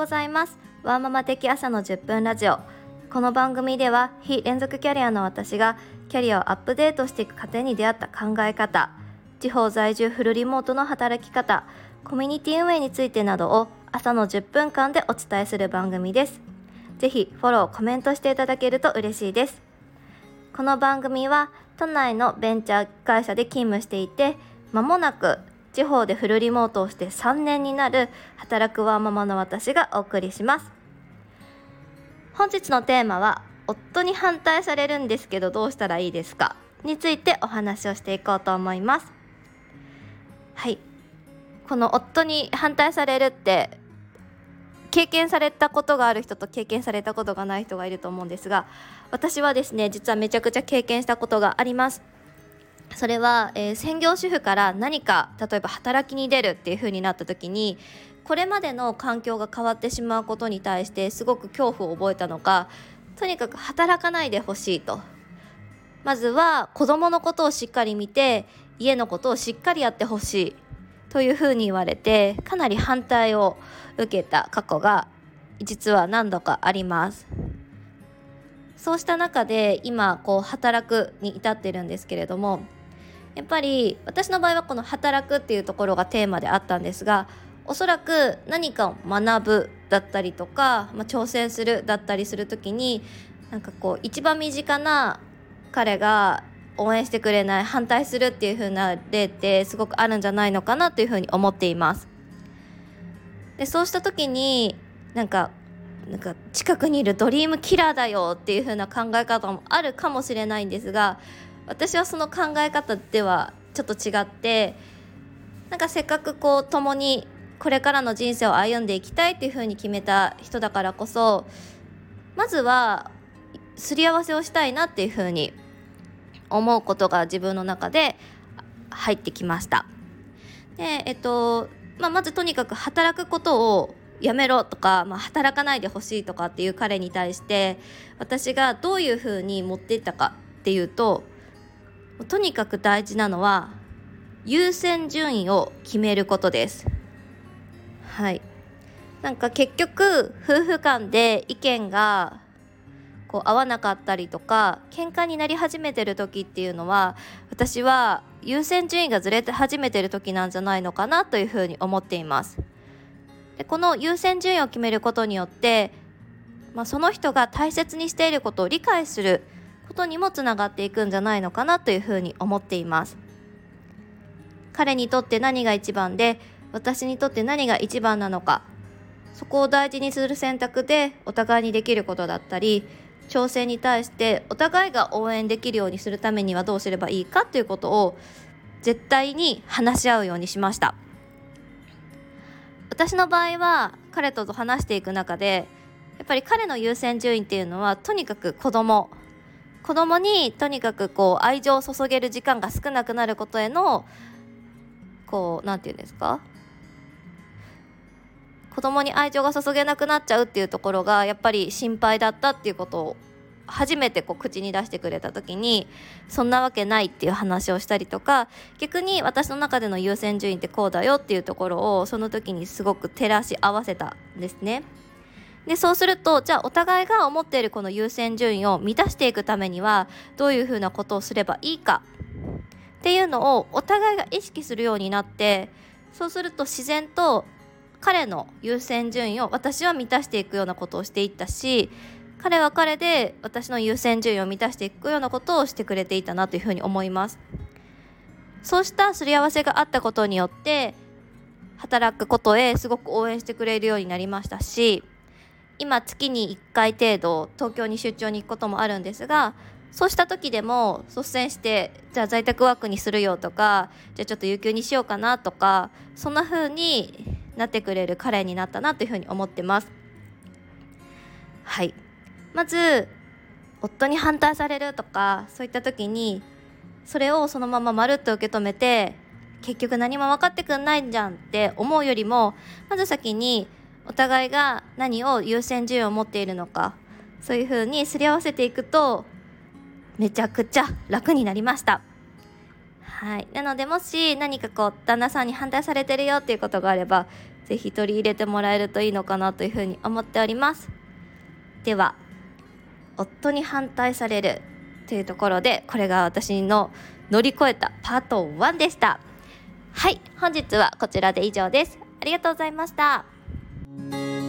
ございます。ワーママ的朝の10分ラジオ。この番組では非連続キャリアの私がキャリアをアップデートしていく過程に出会った考え方地方在住フルリモートの働き方コミュニティ運営についてなどを朝の10分間でお伝えする番組です。ぜひフォローコメントしていただけると嬉しいです。この番組は都内のベンチャー会社で勤務していてまもなく地方でフルリモートをして3年になる働くワーママの私がお送りします。本日のテーマは夫に反対されるんですけどどうしたらいいですかについてお話をしていこうと思います。はい。この夫に反対されるって経験されたことがある人と経験されたことがない人がいると思うんですが私はですね実はめちゃくちゃ経験したことがあります。それは、えー、専業主婦から何か例えば働きに出るっていう風になった時にこれまでの環境が変わってしまうことに対してすごく恐怖を覚えたのかとにかく働かないでほしいと。まずは子供のことをしっかり見て家のことをしっかりやってほしいというふうに言われてかなり反対を受けた過去が実は何度かあります。そうした中で今こう働くに至ってるんですけれどもやっぱり私の場合はこの働くっていうところがテーマであったんですがおそらく何かを学ぶだったりとか、まあ、挑戦するだったりする時になんかこう一番身近な彼が応援してくれない反対するっていう風な例ってすごくあるんじゃないのかなという風に思っています。でそうした時になんかなんか近くにいるドリームキラーだよっていう風な考え方もあるかもしれないんですが私はその考え方ではちょっと違ってなんかせっかくこう共にこれからの人生を歩んでいきたいっていうふうに決めた人だからこそまずはすり合わせをしたいなっていうふうに思うことが自分の中で入ってきました。でえっとまあ、まずとにかく働くことをやめろとか、まあ、働かないでほしいとかっていう彼に対して私がどういうふうに持っていったかっていうととにかく大事なのは優先順位を決めることです。はい。なんか結局夫婦間で意見がこう合わなかったりとか喧嘩になり始めてる時っていうのは私は優先順位がずれて始めてる時なんじゃないのかなというふうに思っています。でこの優先順位を決めることによって、まあ、その人が大切にしていることを理解することにもつながっていくんじゃないのかなというふうに思っています。彼にとって何が一番で私にとって何が一番なのかそこを大事にする選択でお互いにできることだったり挑戦に対してお互いが応援できるようにするためにはどうすればいいかということを絶対に話し合うようにしました。私の場合は彼と話していく中でやっぱり彼の優先順位っていうのはとにかく子供子供にとにかくこう愛情を注げる時間が少なくなることへのこう何て言うんですか？子供に愛情が注げなくなっちゃうっていうところがやっぱり心配だったっていうことを初めてこう口に出してくれた時にそんなわけないっていう話をしたりとか逆に私の中での優先順位ってこうだよっていうところをその時にすごく照らし合わせたんですね。でそうするとじゃあお互いが思っているこの優先順位を満たしていくためにはどういうふうなことをすればいいか。っていうのをお互いが意識するようになってそうすると自然と彼の優先順位を私は満たしていくようなことをしていったし彼は彼で私の優先順位を満たしていくようなことをしてくれていたなというふうに思います。そうしたすり合わせがあったことによって働くことへすごく応援してくれるようになりましたし今月に1回程度東京に出張に行くこともあるんですがそうした時でも率先してじゃあ在宅ワークにするよとかじゃあちょっと有給にしようかなとかそんな風になってくれる彼になったなというふうに思ってます。はい。まず夫に反対されるとかそういった時にそれをそのまままるっと受け止めて結局何も分かってくんないじゃんって思うよりもまず先にお互いが何を優先順位を持っているのかそういうふうにすり合わせていくとめちゃくちゃ楽になりました。はい、なのでもし何かこう旦那さんに反対されてるよっていうことがあれば是非取り入れてもらえるといいのかなというふうに思っております。では夫に反対されるというところでこれが私の乗り越えたパート1でした。はい。本日はこちらで以上です。ありがとうございました。Thank you.